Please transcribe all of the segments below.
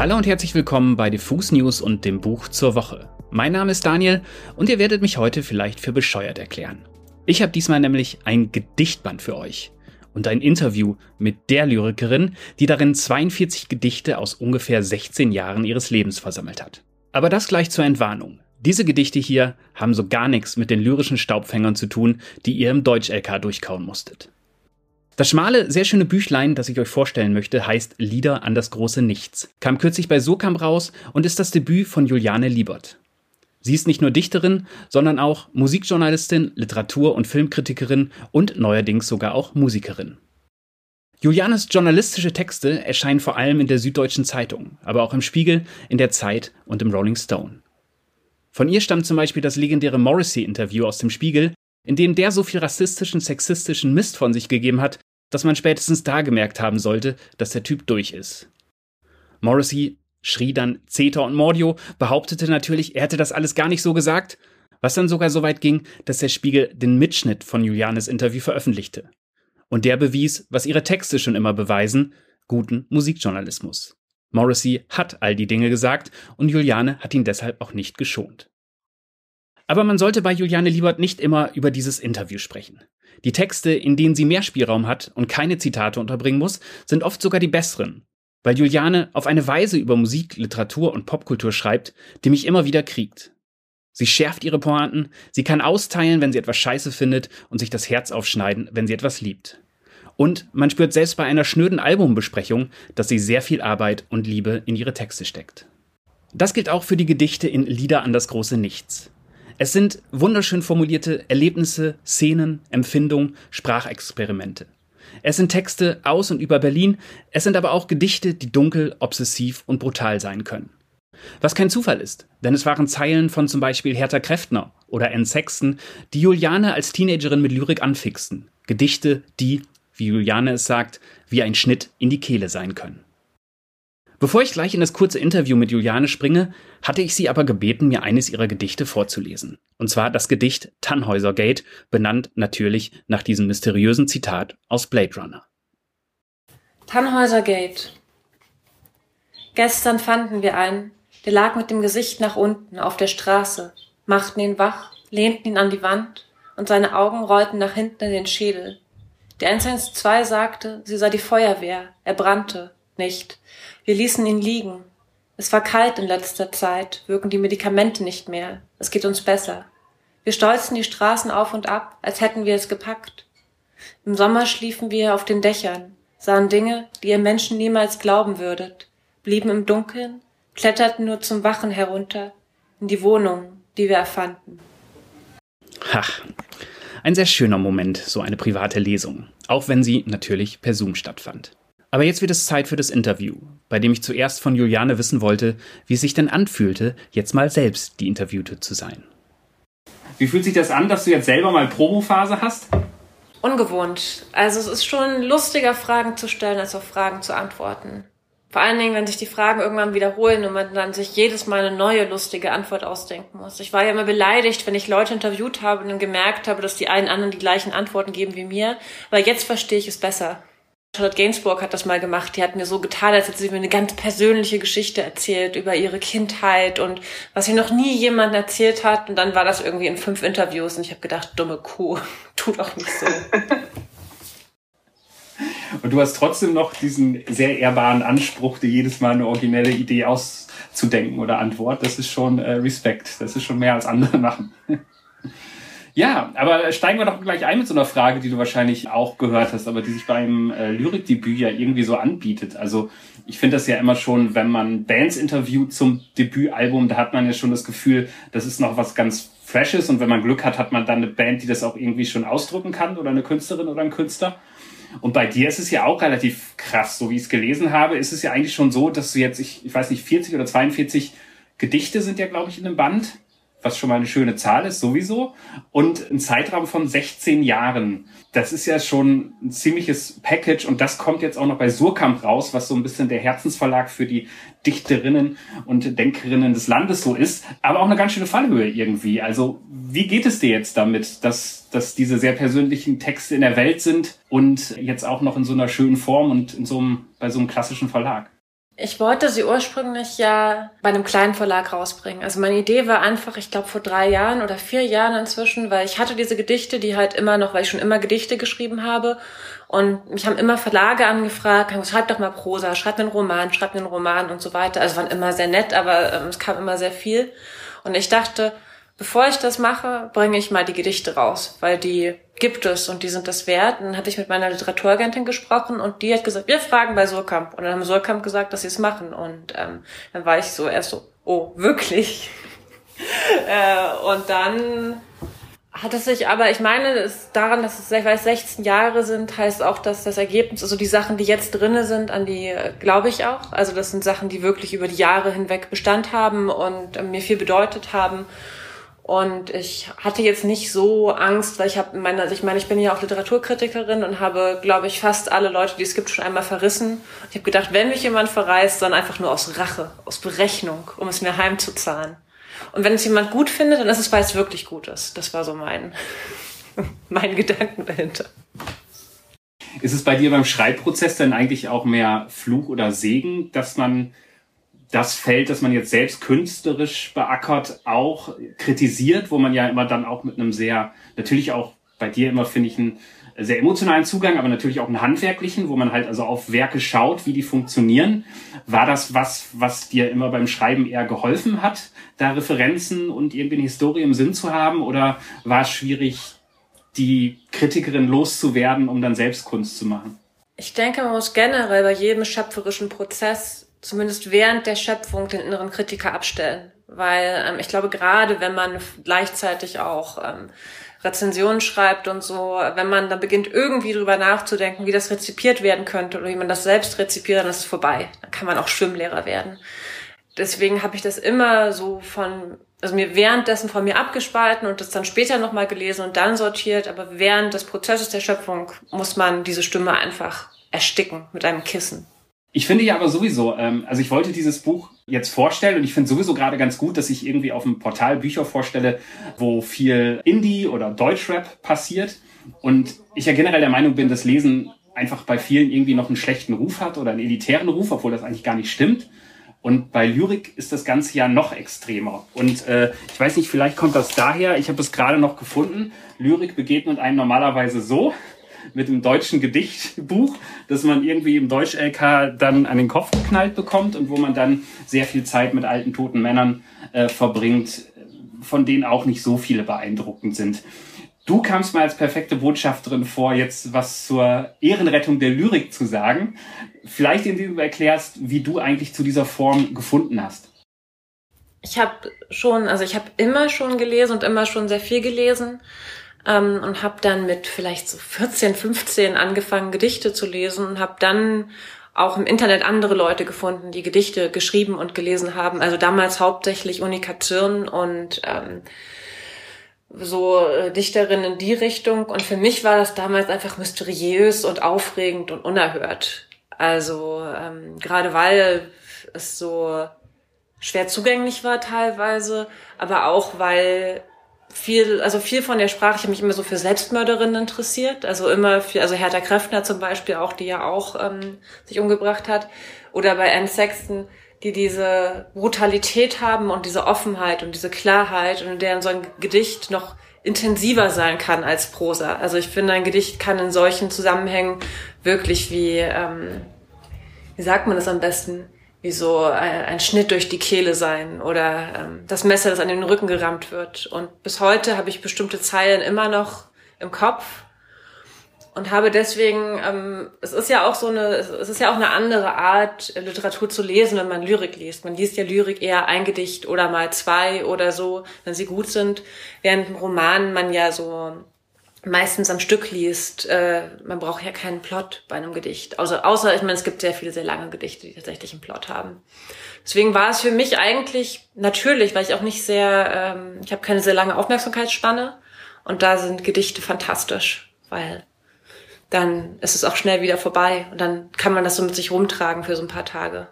Hallo und herzlich willkommen bei Diffus News und dem Buch zur Woche. Mein Name ist Daniel und ihr werdet mich heute vielleicht für bescheuert erklären. Ich habe diesmal nämlich ein Gedichtband für euch und ein Interview mit der Lyrikerin, die darin 42 Gedichte aus ungefähr 16 Jahren ihres Lebens versammelt hat. Aber das gleich zur Entwarnung. Diese Gedichte hier haben so gar nichts mit den lyrischen Staubfängern zu tun, die ihr im Deutsch-LK durchkauen musstet. Das schmale, sehr schöne Büchlein, das ich euch vorstellen möchte, heißt Lieder an das große Nichts, kam kürzlich bei Sokamp raus und ist das Debüt von Juliane Liebert. Sie ist nicht nur Dichterin, sondern auch Musikjournalistin, Literatur- und Filmkritikerin und neuerdings sogar auch Musikerin. Julianes journalistische Texte erscheinen vor allem in der Süddeutschen Zeitung, aber auch im Spiegel, in der Zeit und im Rolling Stone. Von ihr stammt zum Beispiel das legendäre Morrissey-Interview aus dem Spiegel, in dem der so viel rassistischen, sexistischen Mist von sich gegeben hat, dass man spätestens da gemerkt haben sollte, dass der Typ durch ist. Morrissey schrie dann Zeta und Mordio, behauptete natürlich, er hätte das alles gar nicht so gesagt, was dann sogar so weit ging, dass der Spiegel den Mitschnitt von Julianes Interview veröffentlichte. Und der bewies, was ihre Texte schon immer beweisen, guten Musikjournalismus. Morrissey hat all die Dinge gesagt und Juliane hat ihn deshalb auch nicht geschont. Aber man sollte bei Juliane Liebert nicht immer über dieses Interview sprechen. Die Texte, in denen sie mehr Spielraum hat und keine Zitate unterbringen muss, sind oft sogar die besseren, weil Juliane auf eine Weise über Musik, Literatur und Popkultur schreibt, die mich immer wieder kriegt. Sie schärft ihre Pointen, sie kann austeilen, wenn sie etwas scheiße findet und sich das Herz aufschneiden, wenn sie etwas liebt. Und man spürt selbst bei einer schnöden Albumbesprechung, dass sie sehr viel Arbeit und Liebe in ihre Texte steckt. Das gilt auch für die Gedichte in Lieder an das große Nichts. Es sind wunderschön formulierte Erlebnisse, Szenen, Empfindungen, Sprachexperimente. Es sind Texte aus und über Berlin, es sind aber auch Gedichte, die dunkel, obsessiv und brutal sein können. Was kein Zufall ist, denn es waren Zeilen von zum Beispiel Hertha Kräftner oder Anne Sexton, die Juliane als Teenagerin mit Lyrik anfixten. Gedichte, die, wie Juliane es sagt, wie ein Schnitt in die Kehle sein können. Bevor ich gleich in das kurze Interview mit Juliane springe, hatte ich sie aber gebeten, mir eines ihrer Gedichte vorzulesen. Und zwar das Gedicht Tannhäuser Gate, benannt natürlich nach diesem mysteriösen Zitat aus Blade Runner. Tannhäuser Gate. Gestern fanden wir einen, der lag mit dem Gesicht nach unten auf der Straße, machten ihn wach, lehnten ihn an die Wand und seine Augen rollten nach hinten in den Schädel. Der 112 sagte, sie sei die Feuerwehr, er brannte, nicht. Wir ließen ihn liegen. Es war kalt in letzter Zeit, wirken die Medikamente nicht mehr. Es geht uns besser. Wir stolzen die Straßen auf und ab, als hätten wir es gepackt. Im Sommer schliefen wir auf den Dächern, sahen Dinge, die ihr Menschen niemals glauben würdet, blieben im Dunkeln, kletterten nur zum Wachen herunter, in die Wohnungen, die wir erfanden. Ach, ein sehr schöner Moment, so eine private Lesung, auch wenn sie natürlich per Zoom stattfand. Aber jetzt wird es Zeit für das Interview, bei dem ich zuerst von Juliane wissen wollte, wie es sich denn anfühlte, jetzt mal selbst die Interviewte zu sein. Wie fühlt sich das an, dass du jetzt selber mal Promophase hast? Ungewohnt. Also es ist schon lustiger, Fragen zu stellen, als auf Fragen zu antworten. Vor allen Dingen, wenn sich die Fragen irgendwann wiederholen und man dann sich jedes Mal eine neue lustige Antwort ausdenken muss. Ich war ja immer beleidigt, wenn ich Leute interviewt habe und dann gemerkt habe, dass die einen anderen die gleichen Antworten geben wie mir, weil jetzt verstehe ich es besser. Charlotte Gainsbourg hat das mal gemacht. Die hat mir so getan, als hätte sie mir eine ganz persönliche Geschichte erzählt über ihre Kindheit und was sie noch nie jemand erzählt hat. Und dann war das irgendwie in fünf Interviews und ich habe gedacht, dumme Kuh, tu doch nicht so. und du hast trotzdem noch diesen sehr ehrbaren Anspruch, dir jedes Mal eine originelle Idee auszudenken oder Antwort. Das ist schon äh, Respekt. Das ist schon mehr als andere machen. Ja, aber steigen wir doch gleich ein mit so einer Frage, die du wahrscheinlich auch gehört hast, aber die sich beim äh, Lyrikdebüt ja irgendwie so anbietet. Also ich finde das ja immer schon, wenn man Bands interviewt zum Debütalbum, da hat man ja schon das Gefühl, das ist noch was ganz Freshes und wenn man Glück hat, hat man dann eine Band, die das auch irgendwie schon ausdrücken kann oder eine Künstlerin oder ein Künstler. Und bei dir ist es ja auch relativ krass, so wie ich es gelesen habe, ist es ja eigentlich schon so, dass du jetzt, ich, ich weiß nicht, 40 oder 42 Gedichte sind ja, glaube ich, in einem Band was schon mal eine schöne Zahl ist, sowieso. Und ein Zeitraum von 16 Jahren. Das ist ja schon ein ziemliches Package und das kommt jetzt auch noch bei Surkamp raus, was so ein bisschen der Herzensverlag für die Dichterinnen und Denkerinnen des Landes so ist. Aber auch eine ganz schöne Fallhöhe irgendwie. Also wie geht es dir jetzt damit, dass, dass diese sehr persönlichen Texte in der Welt sind und jetzt auch noch in so einer schönen Form und in so einem, bei so einem klassischen Verlag? Ich wollte sie ursprünglich ja bei einem kleinen Verlag rausbringen. Also meine Idee war einfach, ich glaube vor drei Jahren oder vier Jahren inzwischen, weil ich hatte diese Gedichte, die halt immer noch, weil ich schon immer Gedichte geschrieben habe. Und mich haben immer Verlage angefragt, schreib doch mal Prosa, schreib einen Roman, schreib einen Roman und so weiter. Also waren immer sehr nett, aber ähm, es kam immer sehr viel. Und ich dachte, bevor ich das mache, bringe ich mal die Gedichte raus, weil die gibt es und die sind das wert. Und dann hatte ich mit meiner Literaturagentin gesprochen und die hat gesagt, wir fragen bei Surkamp. Und dann haben Surkamp gesagt, dass sie es machen. Und ähm, dann war ich so erst so, oh, wirklich? äh, und dann hat es sich aber, ich meine, es daran, dass es weil es 16 Jahre sind, heißt auch, dass das Ergebnis, also die Sachen, die jetzt drinne sind, an die äh, glaube ich auch. Also das sind Sachen, die wirklich über die Jahre hinweg Bestand haben und äh, mir viel bedeutet haben. Und ich hatte jetzt nicht so Angst, weil ich habe meine, also ich meine, ich bin ja auch Literaturkritikerin und habe, glaube ich, fast alle Leute, die es gibt, schon einmal verrissen. Ich habe gedacht, wenn mich jemand verreist, dann einfach nur aus Rache, aus Berechnung, um es mir heimzuzahlen. Und wenn es jemand gut findet, dann ist es, weil es wirklich gut ist. Das war so mein, mein Gedanken dahinter. Ist es bei dir beim Schreibprozess dann eigentlich auch mehr Fluch oder Segen, dass man das Feld, das man jetzt selbst künstlerisch beackert, auch kritisiert, wo man ja immer dann auch mit einem sehr, natürlich auch bei dir immer, finde ich, einen sehr emotionalen Zugang, aber natürlich auch einen handwerklichen, wo man halt also auf Werke schaut, wie die funktionieren. War das was, was dir immer beim Schreiben eher geholfen hat, da Referenzen und irgendwie eine Historie im Sinn zu haben? Oder war es schwierig, die Kritikerin loszuwerden, um dann selbst Kunst zu machen? Ich denke, man muss generell bei jedem schöpferischen Prozess zumindest während der Schöpfung den inneren Kritiker abstellen. Weil ähm, ich glaube, gerade wenn man gleichzeitig auch ähm, Rezensionen schreibt und so, wenn man dann beginnt, irgendwie drüber nachzudenken, wie das rezipiert werden könnte oder wie man das selbst rezipiert, dann ist es vorbei. Dann kann man auch Schwimmlehrer werden. Deswegen habe ich das immer so von, also mir währenddessen von mir abgespalten und das dann später nochmal gelesen und dann sortiert. Aber während des Prozesses der Schöpfung muss man diese Stimme einfach ersticken mit einem Kissen. Ich finde ja aber sowieso, ähm, also ich wollte dieses Buch jetzt vorstellen und ich finde sowieso gerade ganz gut, dass ich irgendwie auf dem Portal Bücher vorstelle, wo viel Indie oder Deutschrap passiert. Und ich ja generell der Meinung bin, dass Lesen einfach bei vielen irgendwie noch einen schlechten Ruf hat oder einen elitären Ruf, obwohl das eigentlich gar nicht stimmt. Und bei Lyrik ist das Ganze ja noch extremer. Und äh, ich weiß nicht, vielleicht kommt das daher, ich habe es gerade noch gefunden, Lyrik begegnet einem normalerweise so, mit dem deutschen Gedichtbuch, das man irgendwie im Deutsch-LK dann an den Kopf geknallt bekommt und wo man dann sehr viel Zeit mit alten toten Männern äh, verbringt, von denen auch nicht so viele beeindruckend sind. Du kamst mal als perfekte Botschafterin vor, jetzt was zur Ehrenrettung der Lyrik zu sagen. Vielleicht indem du erklärst, wie du eigentlich zu dieser Form gefunden hast. Ich habe schon, also ich habe immer schon gelesen und immer schon sehr viel gelesen ähm, und habe dann mit vielleicht so 14, 15 angefangen, Gedichte zu lesen und habe dann auch im Internet andere Leute gefunden, die Gedichte geschrieben und gelesen haben. Also damals hauptsächlich Unika Zirn und ähm, so äh, Dichterinnen in die Richtung. Und für mich war das damals einfach mysteriös und aufregend und unerhört. Also ähm, gerade weil es so schwer zugänglich war teilweise, aber auch weil viel, also viel von der Sprache, ich habe mich immer so für Selbstmörderinnen interessiert, also immer für, also Hertha Kräftner zum Beispiel auch, die ja auch ähm, sich umgebracht hat, oder bei Anne Sexton, die diese Brutalität haben und diese Offenheit und diese Klarheit und in deren so ein Gedicht noch intensiver sein kann als Prosa. Also ich finde, ein Gedicht kann in solchen Zusammenhängen wirklich wie, ähm, wie sagt man das am besten, wie so ein, ein, Schnitt durch die Kehle sein oder ähm, das Messer, das an den Rücken gerammt wird. Und bis heute habe ich bestimmte Zeilen immer noch im Kopf und habe deswegen, ähm, es ist ja auch so eine, es ist ja auch eine andere Art, Literatur zu lesen, wenn man Lyrik liest. Man liest ja Lyrik eher ein Gedicht oder mal zwei oder so, wenn sie gut sind, während im Roman man ja so meistens am Stück liest, äh, man braucht ja keinen Plot bei einem Gedicht. Außer, außer, ich meine, es gibt sehr viele sehr lange Gedichte, die tatsächlich einen Plot haben. Deswegen war es für mich eigentlich natürlich, weil ich auch nicht sehr, ähm, ich habe keine sehr lange Aufmerksamkeitsspanne und da sind Gedichte fantastisch, weil dann ist es auch schnell wieder vorbei und dann kann man das so mit sich rumtragen für so ein paar Tage.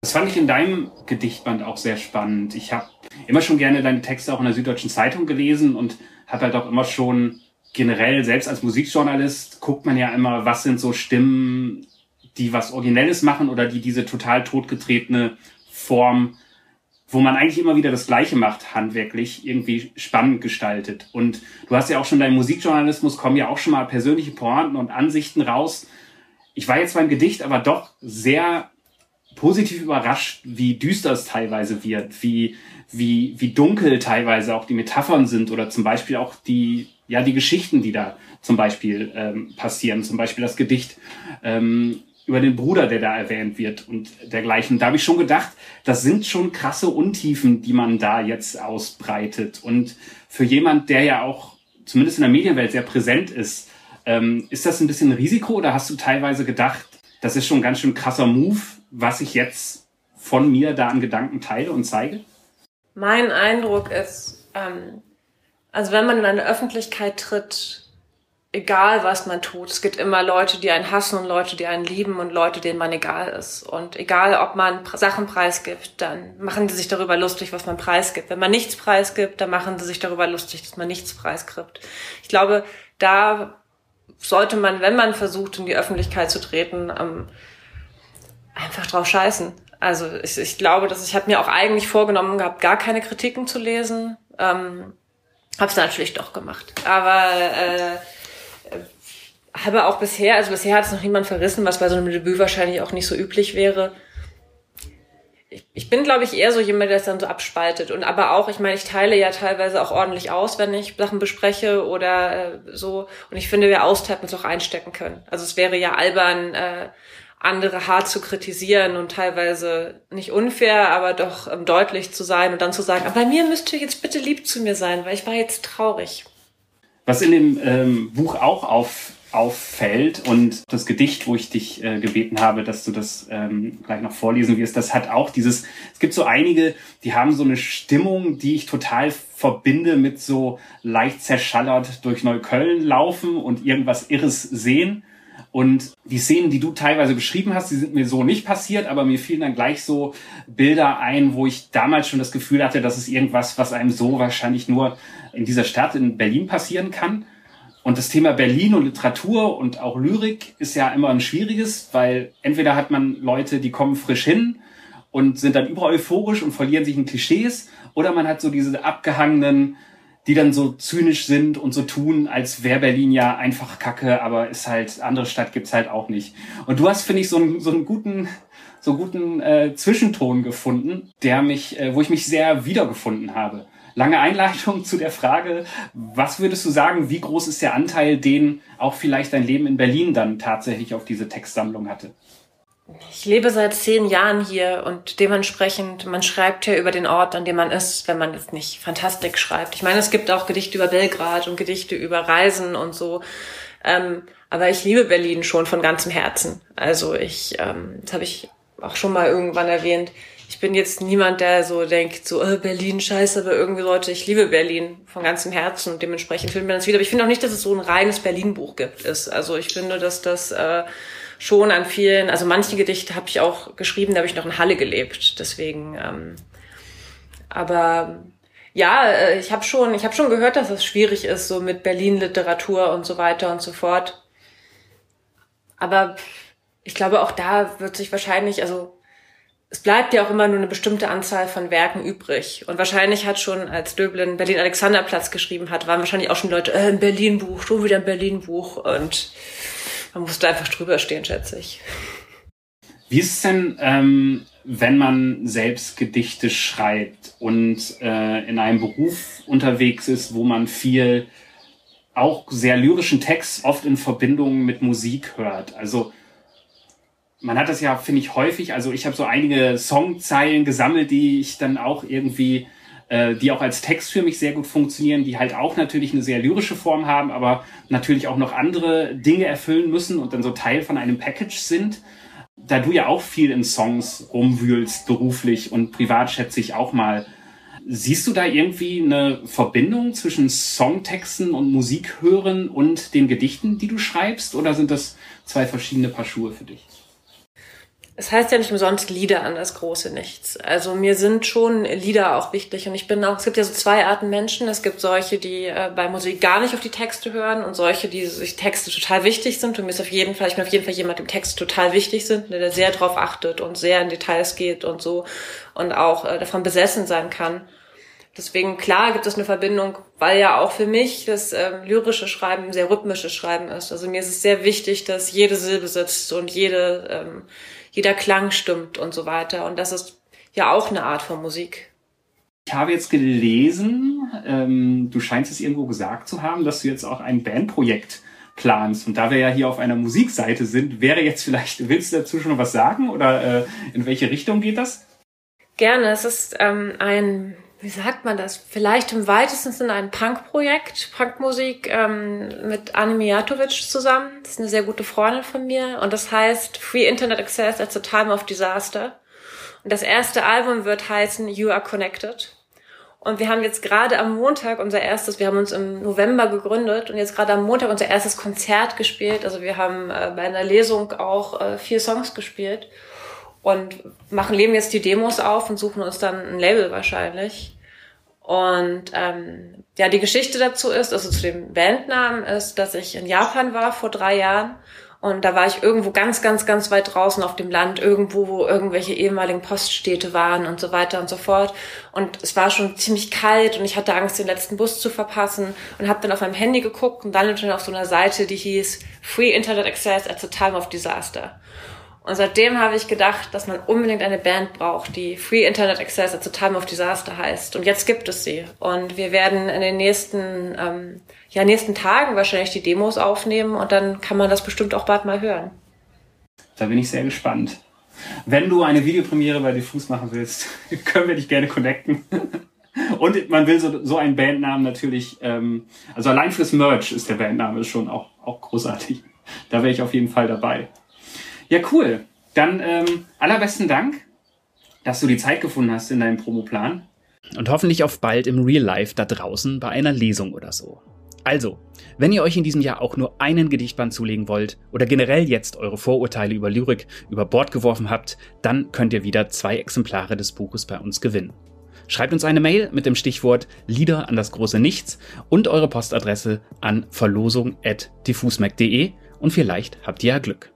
Das fand ich in deinem Gedichtband auch sehr spannend. Ich habe immer schon gerne deine Texte auch in der Süddeutschen Zeitung gelesen und habe halt auch immer schon generell, selbst als Musikjournalist, guckt man ja immer, was sind so Stimmen, die was Originelles machen oder die diese total totgetretene Form, wo man eigentlich immer wieder das Gleiche macht, handwerklich irgendwie spannend gestaltet. Und du hast ja auch schon deinen Musikjournalismus, kommen ja auch schon mal persönliche Pointen und Ansichten raus. Ich war jetzt beim Gedicht aber doch sehr positiv überrascht, wie düster es teilweise wird, wie, wie, wie dunkel teilweise auch die Metaphern sind oder zum Beispiel auch die, ja, die Geschichten, die da zum Beispiel ähm, passieren. Zum Beispiel das Gedicht ähm, über den Bruder, der da erwähnt wird und dergleichen. Da habe ich schon gedacht, das sind schon krasse Untiefen, die man da jetzt ausbreitet. Und für jemand, der ja auch zumindest in der Medienwelt sehr präsent ist, ähm, ist das ein bisschen ein Risiko oder hast du teilweise gedacht, das ist schon ein ganz schön krasser Move, was ich jetzt von mir da an Gedanken teile und zeige? Mein Eindruck ist, ähm, also wenn man in eine Öffentlichkeit tritt, egal was man tut, es gibt immer Leute, die einen hassen und Leute, die einen lieben und Leute, denen man egal ist. Und egal, ob man Sachen preisgibt, dann machen sie sich darüber lustig, was man preisgibt. Wenn man nichts preisgibt, dann machen sie sich darüber lustig, dass man nichts preisgibt. Ich glaube, da sollte man, wenn man versucht, in die Öffentlichkeit zu treten, ähm, einfach drauf scheißen. Also ich, ich glaube, dass ich habe mir auch eigentlich vorgenommen gehabt, gar keine Kritiken zu lesen. Ähm, habe es natürlich doch gemacht. Aber äh, habe auch bisher, also bisher hat es noch niemand verrissen, was bei so einem Debüt wahrscheinlich auch nicht so üblich wäre. Ich, ich bin, glaube ich, eher so jemand, der es dann so abspaltet. Und aber auch, ich meine, ich teile ja teilweise auch ordentlich aus, wenn ich Sachen bespreche oder äh, so. Und ich finde, wer austeilt, muss auch einstecken können. Also es wäre ja albern, äh, andere hart zu kritisieren und teilweise nicht unfair, aber doch ähm, deutlich zu sein und dann zu sagen, aber bei mir müsst ihr jetzt bitte lieb zu mir sein, weil ich war jetzt traurig. Was in dem ähm, Buch auch auf auffällt. Und das Gedicht, wo ich dich äh, gebeten habe, dass du das ähm, gleich noch vorlesen wirst, das hat auch dieses, es gibt so einige, die haben so eine Stimmung, die ich total verbinde mit so leicht zerschallert durch Neukölln laufen und irgendwas Irres sehen. Und die Szenen, die du teilweise beschrieben hast, die sind mir so nicht passiert, aber mir fielen dann gleich so Bilder ein, wo ich damals schon das Gefühl hatte, dass es irgendwas, was einem so wahrscheinlich nur in dieser Stadt in Berlin passieren kann. Und das Thema Berlin und Literatur und auch Lyrik ist ja immer ein schwieriges, weil entweder hat man Leute, die kommen frisch hin und sind dann über euphorisch und verlieren sich in Klischees, oder man hat so diese abgehangenen, die dann so zynisch sind und so tun, als wäre Berlin ja einfach Kacke, aber ist halt, andere Stadt gibt's halt auch nicht. Und du hast, finde ich, so einen, so einen guten, so guten äh, Zwischenton gefunden, der mich, äh, wo ich mich sehr wiedergefunden habe lange Einleitung zu der Frage, was würdest du sagen, wie groß ist der Anteil, den auch vielleicht dein Leben in Berlin dann tatsächlich auf diese Textsammlung hatte? Ich lebe seit zehn Jahren hier und dementsprechend, man schreibt ja über den Ort, an dem man ist, wenn man jetzt nicht Fantastik schreibt. Ich meine, es gibt auch Gedichte über Belgrad und Gedichte über Reisen und so. Ähm, aber ich liebe Berlin schon von ganzem Herzen. Also ich, ähm, das habe ich auch schon mal irgendwann erwähnt ich bin jetzt niemand, der so denkt, so oh, Berlin scheiße, aber irgendwie Leute, ich liebe Berlin von ganzem Herzen und dementsprechend filmen wir das wieder. Aber ich finde auch nicht, dass es so ein reines Berlin-Buch gibt. Ist. Also ich finde, dass das äh, schon an vielen, also manche Gedichte habe ich auch geschrieben, da habe ich noch in Halle gelebt. Deswegen, ähm, aber ja, äh, ich habe schon, ich habe schon gehört, dass es schwierig ist, so mit Berlin-Literatur und so weiter und so fort. Aber ich glaube, auch da wird sich wahrscheinlich, also es bleibt ja auch immer nur eine bestimmte Anzahl von Werken übrig. Und wahrscheinlich hat schon, als Döblin Berlin Alexanderplatz geschrieben hat, waren wahrscheinlich auch schon Leute, äh, ein Berlin-Buch, schon wieder ein Berlin-Buch. Und man musste einfach drüber stehen, schätze ich. Wie ist es denn, ähm, wenn man selbst Gedichte schreibt und äh, in einem Beruf unterwegs ist, wo man viel auch sehr lyrischen Text oft in Verbindung mit Musik hört? Also man hat das ja, finde ich, häufig. Also ich habe so einige Songzeilen gesammelt, die ich dann auch irgendwie, äh, die auch als Text für mich sehr gut funktionieren, die halt auch natürlich eine sehr lyrische Form haben, aber natürlich auch noch andere Dinge erfüllen müssen und dann so Teil von einem Package sind. Da du ja auch viel in Songs rumwühlst, beruflich und privat schätze ich auch mal. Siehst du da irgendwie eine Verbindung zwischen Songtexten und Musikhören und den Gedichten, die du schreibst? Oder sind das zwei verschiedene Paar Schuhe für dich? Es heißt ja nicht umsonst Lieder an das große Nichts. Also mir sind schon Lieder auch wichtig und ich bin auch, es gibt ja so zwei Arten Menschen. Es gibt solche, die äh, bei Musik gar nicht auf die Texte hören und solche, die sich Texte total wichtig sind und mir ist auf jeden Fall, ich bin auf jeden Fall jemand, dem Texte total wichtig sind, der sehr drauf achtet und sehr in Details geht und so und auch äh, davon besessen sein kann. Deswegen, klar, gibt es eine Verbindung, weil ja auch für mich das ähm, lyrische Schreiben sehr rhythmisches Schreiben ist. Also mir ist es sehr wichtig, dass jede Silbe sitzt und jede, ähm, jeder Klang stimmt und so weiter. Und das ist ja auch eine Art von Musik. Ich habe jetzt gelesen, ähm, du scheinst es irgendwo gesagt zu haben, dass du jetzt auch ein Bandprojekt planst. Und da wir ja hier auf einer Musikseite sind, wäre jetzt vielleicht, willst du dazu schon was sagen oder äh, in welche Richtung geht das? Gerne. Es ist ähm, ein wie sagt man das? Vielleicht im weitesten Sinne ein Punk-Projekt, Punkmusik ähm, mit Anne Mijatovic zusammen. Das ist eine sehr gute Freundin von mir und das heißt Free Internet Access at the Time of Disaster. Und das erste Album wird heißen You Are Connected. Und wir haben jetzt gerade am Montag unser erstes, wir haben uns im November gegründet und jetzt gerade am Montag unser erstes Konzert gespielt. Also wir haben äh, bei einer Lesung auch äh, vier Songs gespielt und machen, leben jetzt die Demos auf und suchen uns dann ein Label wahrscheinlich. Und ähm, ja, die Geschichte dazu ist, also zu dem Bandnamen ist, dass ich in Japan war vor drei Jahren und da war ich irgendwo ganz, ganz, ganz weit draußen auf dem Land, irgendwo, wo irgendwelche ehemaligen Poststädte waren und so weiter und so fort. Und es war schon ziemlich kalt und ich hatte Angst, den letzten Bus zu verpassen und habe dann auf meinem Handy geguckt und dann auf so einer Seite, die hieß Free Internet Access at the Time of Disaster. Und seitdem habe ich gedacht, dass man unbedingt eine Band braucht, die Free Internet Access at the Time of Disaster heißt. Und jetzt gibt es sie. Und wir werden in den nächsten, ähm, ja, nächsten Tagen wahrscheinlich die Demos aufnehmen und dann kann man das bestimmt auch bald mal hören. Da bin ich sehr gespannt. Wenn du eine Videopremiere bei Diffus machen willst, können wir dich gerne connecten. Und man will so, so einen Bandnamen natürlich, ähm, also allein fürs Merch ist der Bandname schon auch, auch großartig. Da wäre ich auf jeden Fall dabei. Ja, cool. Dann ähm, allerbesten Dank, dass du die Zeit gefunden hast in deinem Promoplan. Und hoffentlich auf bald im Real Life da draußen bei einer Lesung oder so. Also, wenn ihr euch in diesem Jahr auch nur einen Gedichtband zulegen wollt oder generell jetzt eure Vorurteile über Lyrik über Bord geworfen habt, dann könnt ihr wieder zwei Exemplare des Buches bei uns gewinnen. Schreibt uns eine Mail mit dem Stichwort Lieder an das große Nichts und eure Postadresse an verlosung.diffusmac.de und vielleicht habt ihr ja Glück.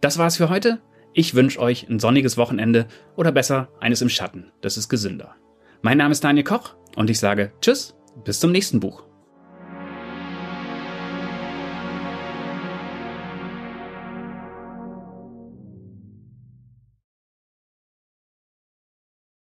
Das war's für heute. Ich wünsche euch ein sonniges Wochenende oder besser eines im Schatten. Das ist gesünder. Mein Name ist Daniel Koch und ich sage Tschüss, bis zum nächsten Buch.